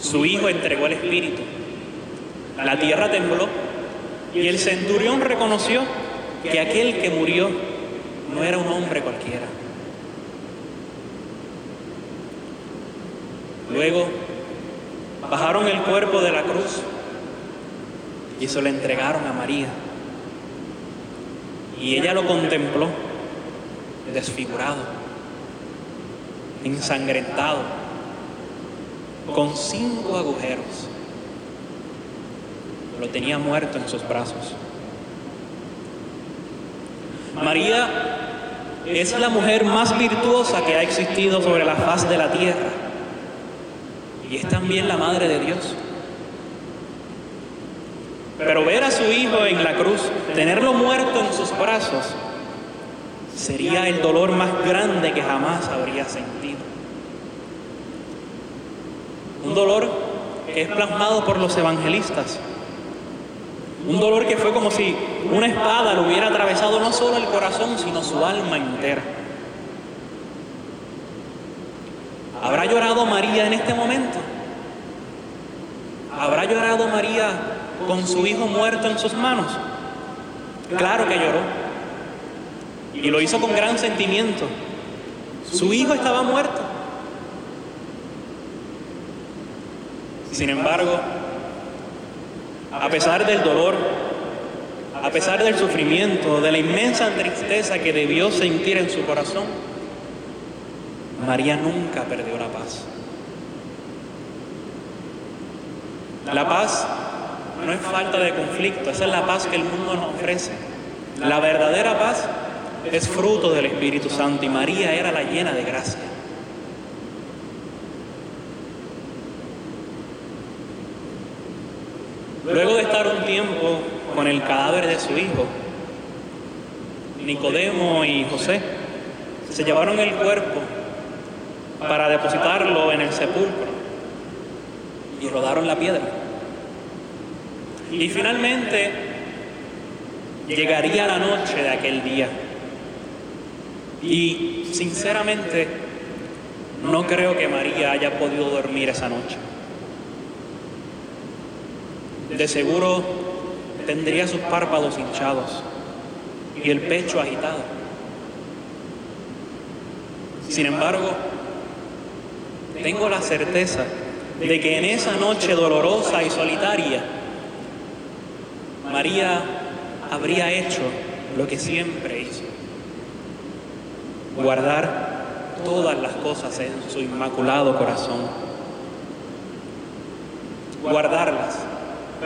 su hijo entregó el espíritu. La tierra tembló y el centurión reconoció que aquel que murió no era un hombre cualquiera. Luego bajaron el cuerpo de la cruz y se lo entregaron a María. Y ella lo contempló desfigurado, ensangrentado, con cinco agujeros. Lo tenía muerto en sus brazos. María es la mujer más virtuosa que ha existido sobre la faz de la tierra y es también la madre de Dios. Pero ver a su hijo en la cruz, tenerlo muerto en sus brazos, sería el dolor más grande que jamás habría sentido. Un dolor que es plasmado por los evangelistas. Un dolor que fue como si una espada le hubiera atravesado no solo el corazón, sino su alma entera. ¿Habrá llorado María en este momento? ¿Habrá llorado María con su hijo muerto en sus manos? Claro que lloró. Y lo hizo con gran sentimiento. Su hijo estaba muerto. Sin embargo, a pesar del dolor, a pesar del sufrimiento, de la inmensa tristeza que debió sentir en su corazón, María nunca perdió la paz. La paz no es falta de conflicto, esa es la paz que el mundo nos ofrece. La verdadera paz es fruto del Espíritu Santo y María era la llena de gracia. Luego de estar un tiempo con el cadáver de su hijo, Nicodemo y José se llevaron el cuerpo para depositarlo en el sepulcro y rodaron la piedra. Y finalmente llegaría la noche de aquel día. Y sinceramente no creo que María haya podido dormir esa noche. De seguro tendría sus párpados hinchados y el pecho agitado. Sin embargo, tengo la certeza de que en esa noche dolorosa y solitaria, María habría hecho lo que siempre hizo, guardar todas las cosas en su inmaculado corazón, guardarlas,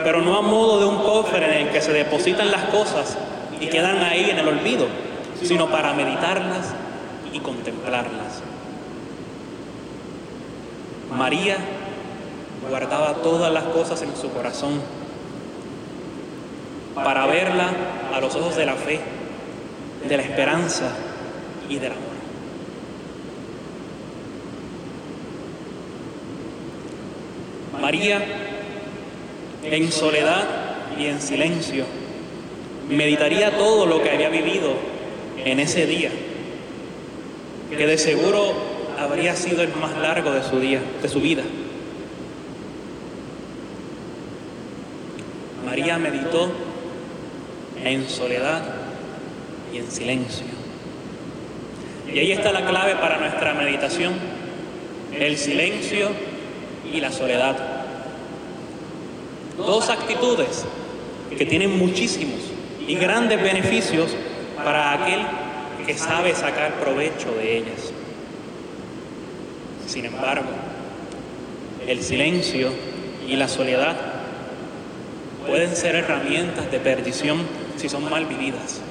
pero no a modo de un cofre en el que se depositan las cosas y quedan ahí en el olvido, sino para meditarlas y contemplarlas. María guardaba todas las cosas en su corazón para verla a los ojos de la fe, de la esperanza y del amor. María, en soledad y en silencio, meditaría todo lo que había vivido en ese día, que de seguro habría sido el más largo de su día, de su vida. María meditó en soledad y en silencio. Y ahí está la clave para nuestra meditación, el silencio y la soledad. Dos actitudes que tienen muchísimos y grandes beneficios para aquel que sabe sacar provecho de ellas. Sin embargo, el silencio y la soledad pueden ser herramientas de perdición si son mal vividas.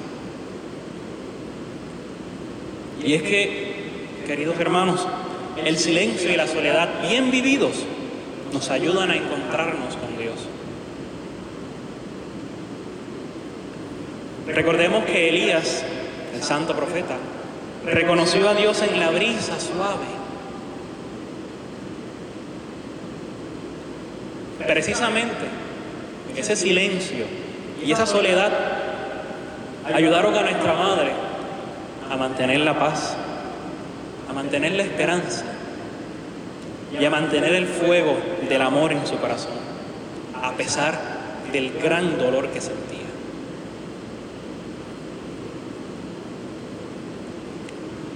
Y es que, queridos hermanos, el silencio y la soledad bien vividos nos ayudan a encontrarnos con Dios. Recordemos que Elías, el santo profeta, reconoció a Dios en la brisa suave. Precisamente ese silencio y esa soledad ayudaron a nuestra madre a mantener la paz, a mantener la esperanza y a mantener el fuego del amor en su corazón, a pesar del gran dolor que sentía.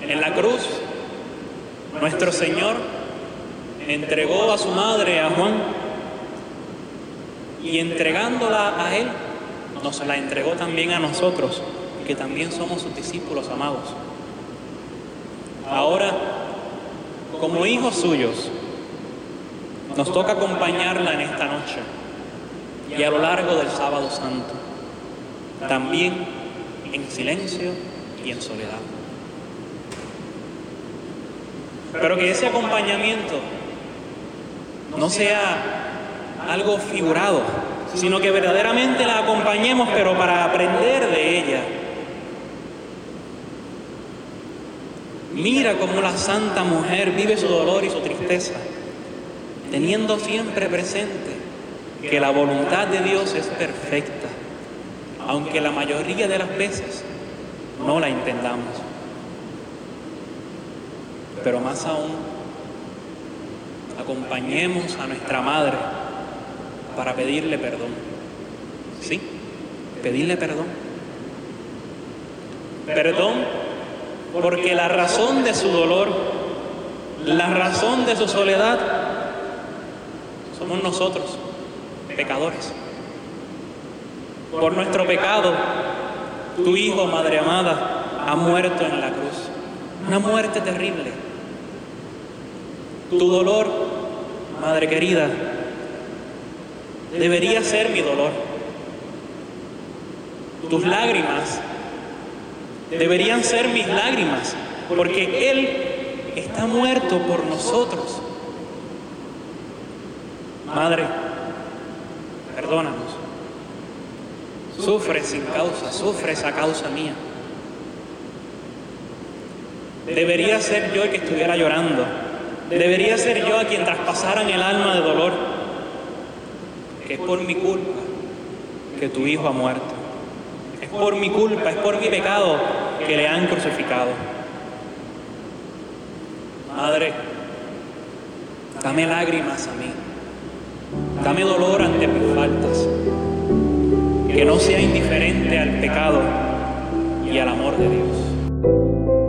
En la cruz, nuestro Señor entregó a su madre, a Juan, y entregándola a Él, nos la entregó también a nosotros, que también somos sus discípulos amados. Ahora, como hijos suyos, nos toca acompañarla en esta noche y a lo largo del sábado santo, también en silencio y en soledad. Pero que ese acompañamiento no sea algo figurado, sino que verdaderamente la acompañemos, pero para aprender de ella. Mira cómo la santa mujer vive su dolor y su tristeza, teniendo siempre presente que la voluntad de Dios es perfecta, aunque la mayoría de las veces no la entendamos. Pero más aún, acompañemos a nuestra madre para pedirle perdón. ¿Sí? Pedirle perdón. Perdón porque la razón de su dolor, la razón de su soledad, somos nosotros, pecadores. Por nuestro pecado, tu Hijo, Madre amada, ha muerto en la cruz. Una muerte terrible. Tu dolor, Madre querida, debería ser mi dolor. Tus lágrimas deberían ser mis lágrimas, porque Él está muerto por nosotros. Madre, perdónanos. Sufres sin causa, sufres a causa mía. Debería ser yo el que estuviera llorando. Debería ser yo a quien traspasaran el alma de dolor. Es por mi culpa que tu hijo ha muerto. Es por mi culpa, es por mi pecado que le han crucificado. Madre, dame lágrimas a mí. Dame dolor ante mis faltas. Que no sea indiferente al pecado y al amor de Dios.